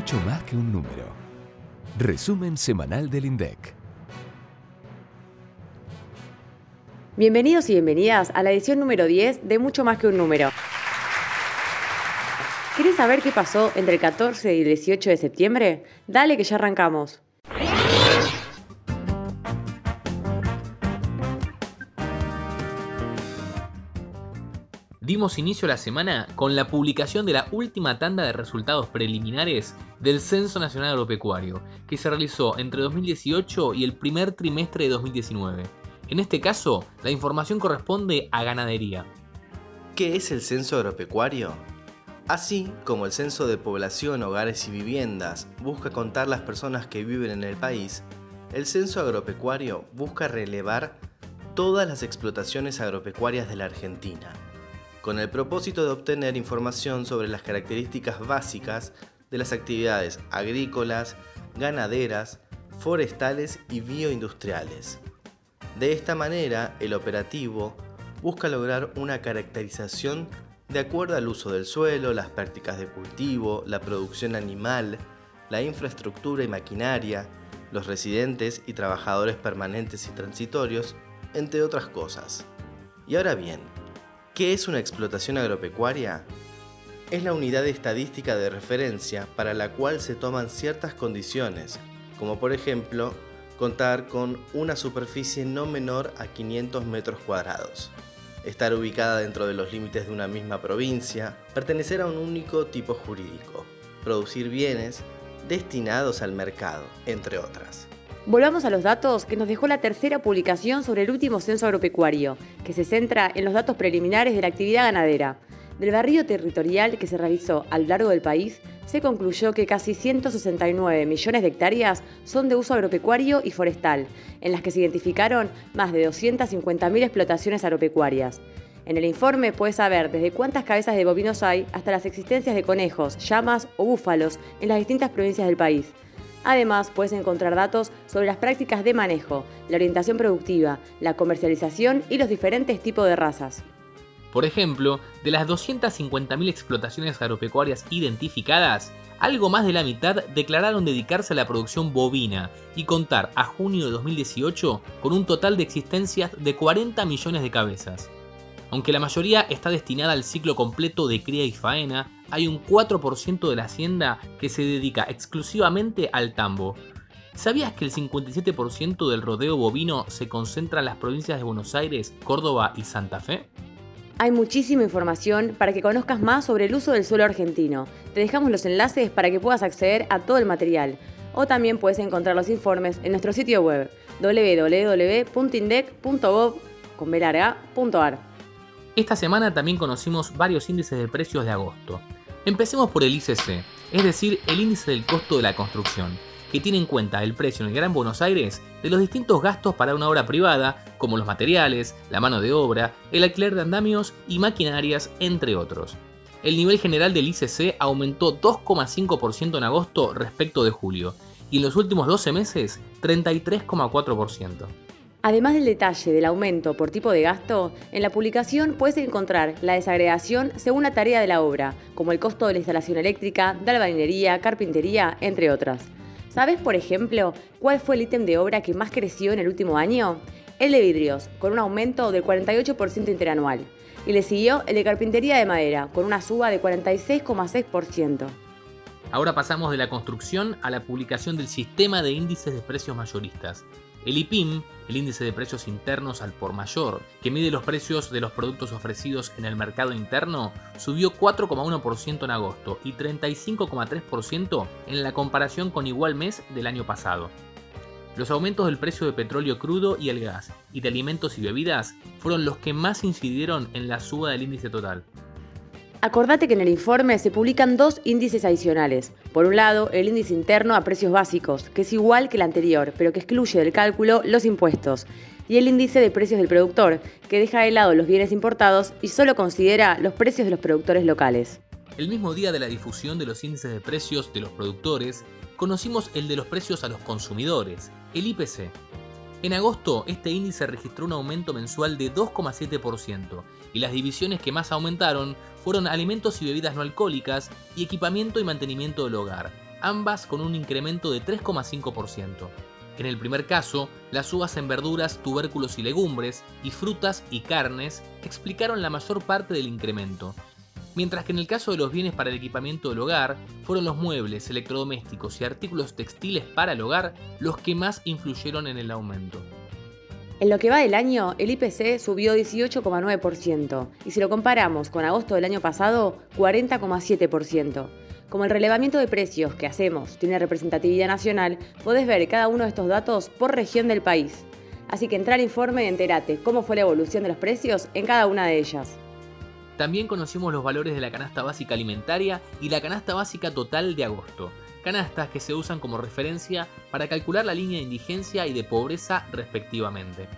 mucho más que un número. Resumen semanal del INDEC. Bienvenidos y bienvenidas a la edición número 10 de Mucho más que un número. ¿Quieres saber qué pasó entre el 14 y el 18 de septiembre? Dale que ya arrancamos. dimos inicio a la semana con la publicación de la última tanda de resultados preliminares del Censo Nacional Agropecuario, que se realizó entre 2018 y el primer trimestre de 2019. En este caso, la información corresponde a ganadería. ¿Qué es el censo agropecuario? Así como el censo de población, hogares y viviendas busca contar las personas que viven en el país, el censo agropecuario busca relevar todas las explotaciones agropecuarias de la Argentina con el propósito de obtener información sobre las características básicas de las actividades agrícolas, ganaderas, forestales y bioindustriales. De esta manera, el operativo busca lograr una caracterización de acuerdo al uso del suelo, las prácticas de cultivo, la producción animal, la infraestructura y maquinaria, los residentes y trabajadores permanentes y transitorios, entre otras cosas. Y ahora bien, ¿Qué es una explotación agropecuaria? Es la unidad estadística de referencia para la cual se toman ciertas condiciones, como por ejemplo contar con una superficie no menor a 500 metros cuadrados, estar ubicada dentro de los límites de una misma provincia, pertenecer a un único tipo jurídico, producir bienes destinados al mercado, entre otras. Volvamos a los datos que nos dejó la tercera publicación sobre el último censo agropecuario, que se centra en los datos preliminares de la actividad ganadera. Del barrio territorial que se realizó a lo largo del país, se concluyó que casi 169 millones de hectáreas son de uso agropecuario y forestal, en las que se identificaron más de 250.000 explotaciones agropecuarias. En el informe puedes saber desde cuántas cabezas de bovinos hay hasta las existencias de conejos, llamas o búfalos en las distintas provincias del país. Además, puedes encontrar datos sobre las prácticas de manejo, la orientación productiva, la comercialización y los diferentes tipos de razas. Por ejemplo, de las 250.000 explotaciones agropecuarias identificadas, algo más de la mitad declararon dedicarse a la producción bovina y contar a junio de 2018 con un total de existencias de 40 millones de cabezas. Aunque la mayoría está destinada al ciclo completo de cría y faena, hay un 4% de la hacienda que se dedica exclusivamente al tambo. ¿Sabías que el 57% del rodeo bovino se concentra en las provincias de Buenos Aires, Córdoba y Santa Fe? Hay muchísima información para que conozcas más sobre el uso del suelo argentino. Te dejamos los enlaces para que puedas acceder a todo el material. O también puedes encontrar los informes en nuestro sitio web www.indec.gov.ar. Esta semana también conocimos varios índices de precios de agosto. Empecemos por el ICC, es decir, el índice del costo de la construcción, que tiene en cuenta el precio en el Gran Buenos Aires de los distintos gastos para una obra privada, como los materiales, la mano de obra, el alquiler de andamios y maquinarias, entre otros. El nivel general del ICC aumentó 2,5% en agosto respecto de julio, y en los últimos 12 meses 33,4%. Además del detalle del aumento por tipo de gasto, en la publicación puedes encontrar la desagregación según la tarea de la obra, como el costo de la instalación eléctrica, de albañilería, carpintería, entre otras. ¿Sabes, por ejemplo, cuál fue el ítem de obra que más creció en el último año? El de vidrios, con un aumento del 48% interanual. Y le siguió el de carpintería de madera, con una suba de 46,6%. Ahora pasamos de la construcción a la publicación del sistema de índices de precios mayoristas. El IPIM, el índice de precios internos al por mayor, que mide los precios de los productos ofrecidos en el mercado interno, subió 4,1% en agosto y 35,3% en la comparación con igual mes del año pasado. Los aumentos del precio de petróleo crudo y el gas y de alimentos y bebidas fueron los que más incidieron en la suba del índice total. Acordate que en el informe se publican dos índices adicionales. Por un lado, el índice interno a precios básicos, que es igual que el anterior, pero que excluye del cálculo los impuestos. Y el índice de precios del productor, que deja de lado los bienes importados y solo considera los precios de los productores locales. El mismo día de la difusión de los índices de precios de los productores, conocimos el de los precios a los consumidores, el IPC, en agosto, este índice registró un aumento mensual de 2,7% y las divisiones que más aumentaron fueron alimentos y bebidas no alcohólicas y equipamiento y mantenimiento del hogar, ambas con un incremento de 3,5%. En el primer caso, las uvas en verduras, tubérculos y legumbres, y frutas y carnes explicaron la mayor parte del incremento, mientras que en el caso de los bienes para el equipamiento del hogar, fueron los muebles, electrodomésticos y artículos textiles para el hogar los que más influyeron en el aumento. En lo que va del año, el IPC subió 18,9% y si lo comparamos con agosto del año pasado, 40,7%. Como el relevamiento de precios que hacemos tiene representatividad nacional, podés ver cada uno de estos datos por región del país. Así que entra al informe y entérate cómo fue la evolución de los precios en cada una de ellas. También conocimos los valores de la canasta básica alimentaria y la canasta básica total de agosto, canastas que se usan como referencia para calcular la línea de indigencia y de pobreza respectivamente.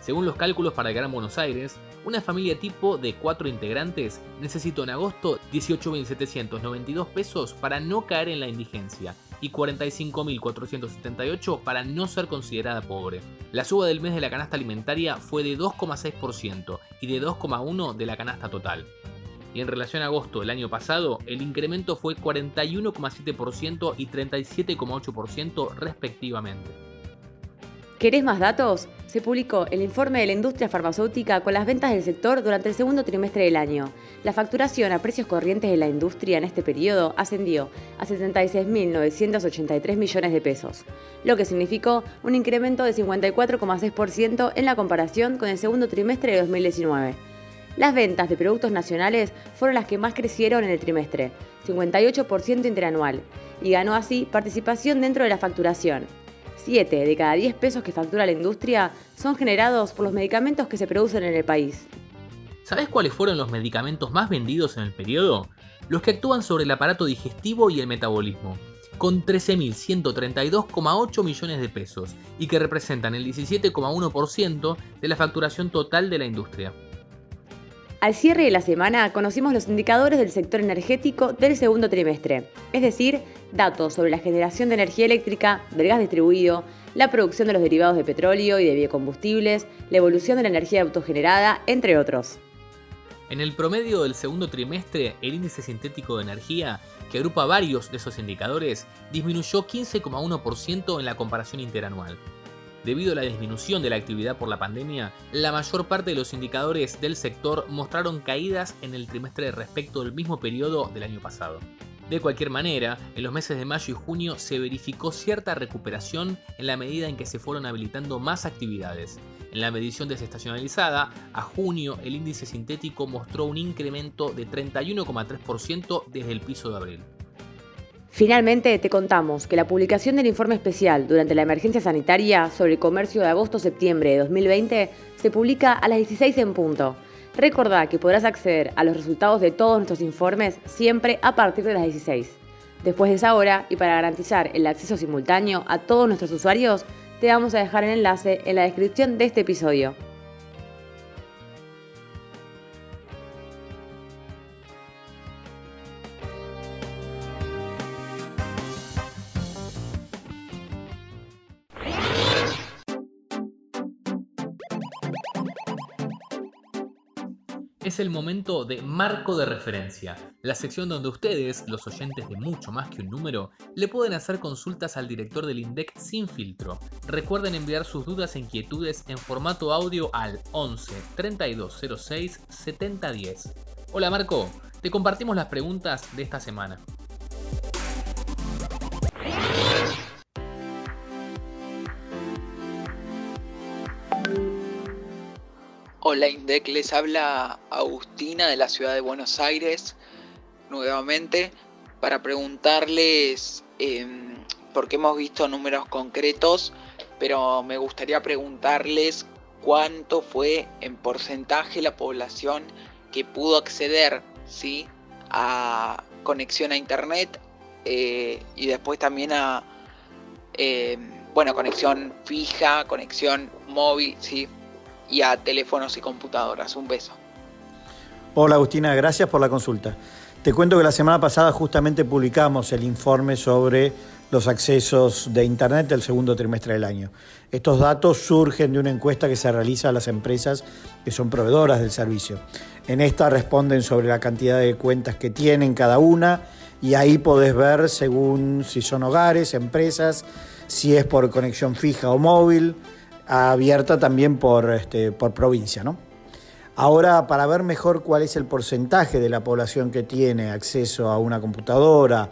Según los cálculos para el Gran Buenos Aires, una familia tipo de 4 integrantes necesitó en agosto 18.792 pesos para no caer en la indigencia y 45.478 para no ser considerada pobre. La suba del mes de la canasta alimentaria fue de 2,6% y de 2,1% de la canasta total y en relación a agosto del año pasado, el incremento fue 41,7% y 37,8% respectivamente. ¿Querés más datos? Se publicó el informe de la industria farmacéutica con las ventas del sector durante el segundo trimestre del año. La facturación a precios corrientes de la industria en este periodo ascendió a 76.983 millones de pesos, lo que significó un incremento de 54,6% en la comparación con el segundo trimestre de 2019. Las ventas de productos nacionales fueron las que más crecieron en el trimestre, 58% interanual, y ganó así participación dentro de la facturación. 7 de cada 10 pesos que factura la industria son generados por los medicamentos que se producen en el país. ¿Sabes cuáles fueron los medicamentos más vendidos en el periodo? Los que actúan sobre el aparato digestivo y el metabolismo, con 13.132,8 millones de pesos y que representan el 17,1% de la facturación total de la industria. Al cierre de la semana conocimos los indicadores del sector energético del segundo trimestre, es decir, datos sobre la generación de energía eléctrica, del gas distribuido, la producción de los derivados de petróleo y de biocombustibles, la evolución de la energía autogenerada, entre otros. En el promedio del segundo trimestre, el índice sintético de energía, que agrupa varios de esos indicadores, disminuyó 15,1% en la comparación interanual. Debido a la disminución de la actividad por la pandemia, la mayor parte de los indicadores del sector mostraron caídas en el trimestre respecto del mismo periodo del año pasado. De cualquier manera, en los meses de mayo y junio se verificó cierta recuperación en la medida en que se fueron habilitando más actividades. En la medición desestacionalizada, a junio el índice sintético mostró un incremento de 31,3% desde el piso de abril. Finalmente, te contamos que la publicación del informe especial durante la emergencia sanitaria sobre el comercio de agosto-septiembre de 2020 se publica a las 16 en punto. Recordá que podrás acceder a los resultados de todos nuestros informes siempre a partir de las 16. Después de esa hora, y para garantizar el acceso simultáneo a todos nuestros usuarios, te vamos a dejar el enlace en la descripción de este episodio. Es el momento de marco de referencia, la sección donde ustedes, los oyentes de mucho más que un número, le pueden hacer consultas al director del INDEC sin filtro. Recuerden enviar sus dudas e inquietudes en formato audio al 11 3206 7010. Hola Marco, te compartimos las preguntas de esta semana. Hola INDEC, les habla Agustina de la ciudad de Buenos Aires nuevamente para preguntarles, em, porque hemos visto números concretos, pero me gustaría preguntarles cuánto fue en porcentaje la población que pudo acceder ¿sí? a conexión a internet eh, y después también a em, bueno, conexión fija, conexión móvil, ¿sí? Y a teléfonos y computadoras. Un beso. Hola Agustina, gracias por la consulta. Te cuento que la semana pasada justamente publicamos el informe sobre los accesos de Internet del segundo trimestre del año. Estos datos surgen de una encuesta que se realiza a las empresas que son proveedoras del servicio. En esta responden sobre la cantidad de cuentas que tienen cada una y ahí podés ver según si son hogares, empresas, si es por conexión fija o móvil, abierta también por, este, por provincia. ¿no? Ahora, para ver mejor cuál es el porcentaje de la población que tiene acceso a una computadora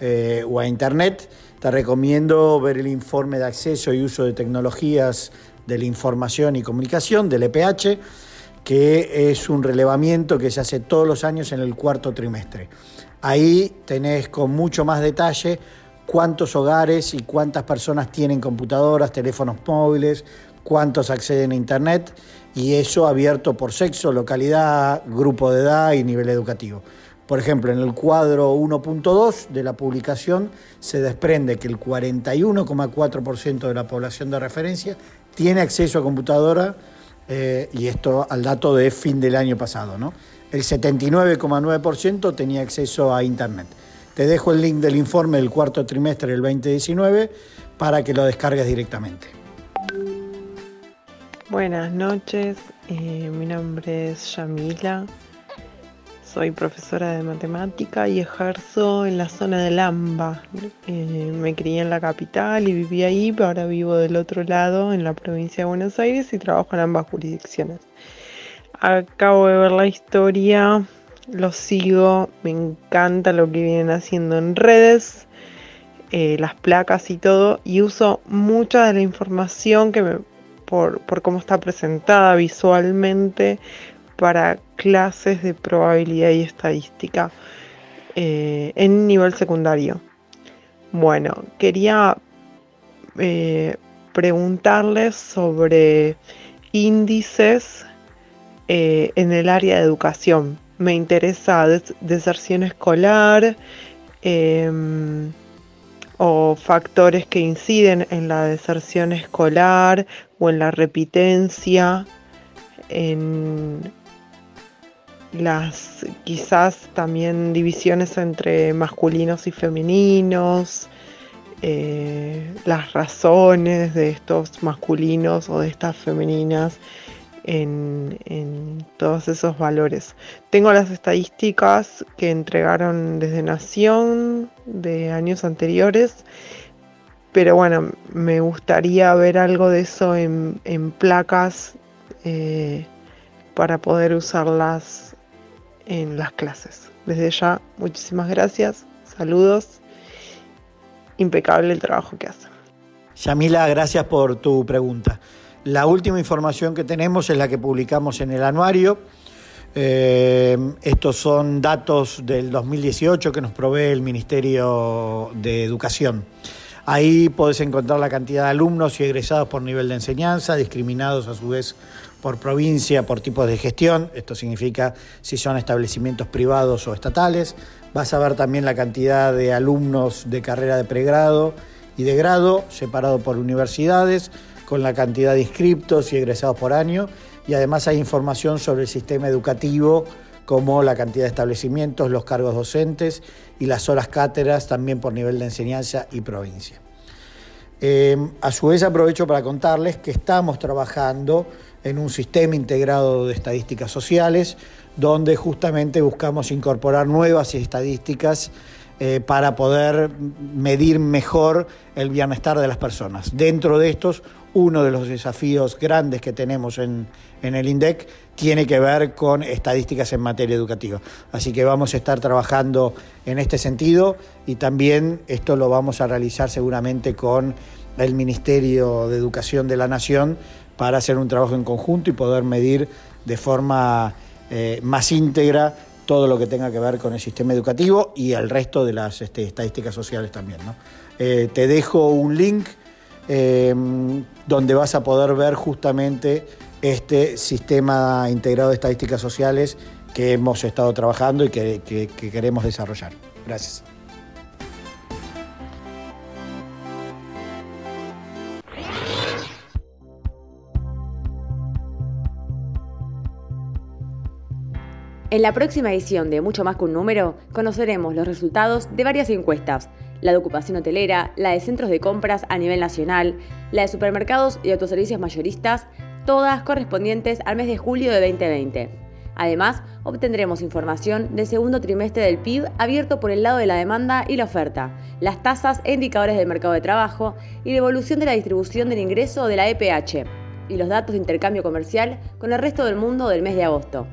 eh, o a Internet, te recomiendo ver el informe de acceso y uso de tecnologías de la información y comunicación del EPH, que es un relevamiento que se hace todos los años en el cuarto trimestre. Ahí tenés con mucho más detalle cuántos hogares y cuántas personas tienen computadoras, teléfonos móviles, cuántos acceden a Internet y eso abierto por sexo, localidad, grupo de edad y nivel educativo. Por ejemplo, en el cuadro 1.2 de la publicación se desprende que el 41,4% de la población de referencia tiene acceso a computadora eh, y esto al dato de fin del año pasado. ¿no? El 79,9% tenía acceso a Internet. Te dejo el link del informe del cuarto trimestre del 2019 para que lo descargues directamente. Buenas noches, eh, mi nombre es Yamila, soy profesora de matemática y ejerzo en la zona del AMBA. Eh, me crié en la capital y viví ahí, pero ahora vivo del otro lado, en la provincia de Buenos Aires, y trabajo en ambas jurisdicciones. Acabo de ver la historia, lo sigo, me encanta lo que vienen haciendo en redes, eh, las placas y todo, y uso mucha de la información que me, por, por cómo está presentada visualmente para clases de probabilidad y estadística eh, en nivel secundario. Bueno, quería eh, preguntarles sobre índices en el área de educación. Me interesa deserción escolar em, o factores que inciden en la deserción escolar o en la repitencia, en las quizás también divisiones entre masculinos y femeninos, eh, las razones de estos masculinos o de estas femeninas en, todos esos valores. Tengo las estadísticas que entregaron desde Nación de años anteriores, pero bueno, me gustaría ver algo de eso en, en placas eh, para poder usarlas en las clases. Desde ya, muchísimas gracias, saludos, impecable el trabajo que hacen. Yamila, gracias por tu pregunta. La última información que tenemos es la que publicamos en el anuario. Eh, estos son datos del 2018 que nos provee el Ministerio de Educación. Ahí podés encontrar la cantidad de alumnos y egresados por nivel de enseñanza, discriminados a su vez por provincia, por tipos de gestión, esto significa si son establecimientos privados o estatales. Vas a ver también la cantidad de alumnos de carrera de pregrado y de grado, separado por universidades, con la cantidad de inscriptos y egresados por año. Y además hay información sobre el sistema educativo, como la cantidad de establecimientos, los cargos docentes y las horas cátedras, también por nivel de enseñanza y provincia. Eh, a su vez aprovecho para contarles que estamos trabajando en un sistema integrado de estadísticas sociales, donde justamente buscamos incorporar nuevas estadísticas eh, para poder medir mejor el bienestar de las personas. Dentro de estos, uno de los desafíos grandes que tenemos en, el INDEC tiene que ver con estadísticas en materia educativa. Así que vamos a estar trabajando en este sentido y también esto lo vamos a realizar seguramente con el Ministerio de Educación de la Nación para hacer un trabajo en conjunto y poder medir de forma eh, más íntegra todo lo que tenga que ver con el sistema educativo y el resto de las este, estadísticas sociales también. Eh, te dejo un link em, donde vas a poder ver justamente este sistema integrado de estadísticas sociales que hemos estado trabajando y que queremos desarrollar. Gracias. En la próxima edición de Mucho más que un número, conoceremos los resultados de varias encuestas, la de ocupación hotelera, la de centros de compras a nivel nacional, la de supermercados y autoservicios mayoristas, todas correspondientes al mes de julio de 2020. Además, obtendremos información del segundo trimestre del PIB abierto por el lado de la demanda y la oferta, las tasas e indicadores del mercado de trabajo y la evolución de la distribución del ingreso de la EPH y los datos de intercambio comercial con el resto del mundo del mes de agosto.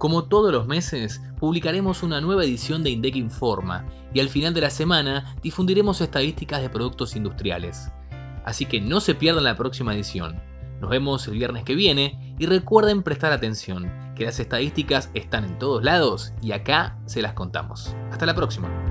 Como todos los meses, publicaremos una nueva edición de INDEC Informa y al final de la semana difundiremos estadísticas de productos industriales. Así que no se pierdan la próxima edición. Nos vemos el viernes que viene y recuerden prestar atención, que las estadísticas están en todos lados y acá se las contamos. Hasta la próxima.